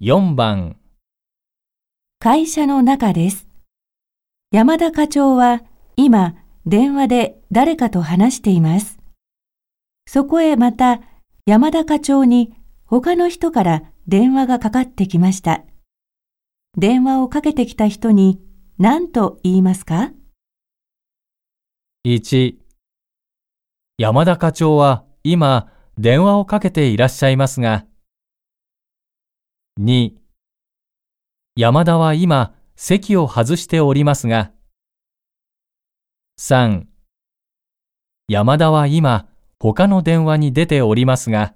4番会社の中です。山田課長は今電話で誰かと話しています。そこへまた山田課長に他の人から電話がかかってきました。電話をかけてきた人に何と言いますか？1山田課長は今電話をかけていらっしゃいますが2山田は今席を外しておりますが3山田は今他の電話に出ておりますが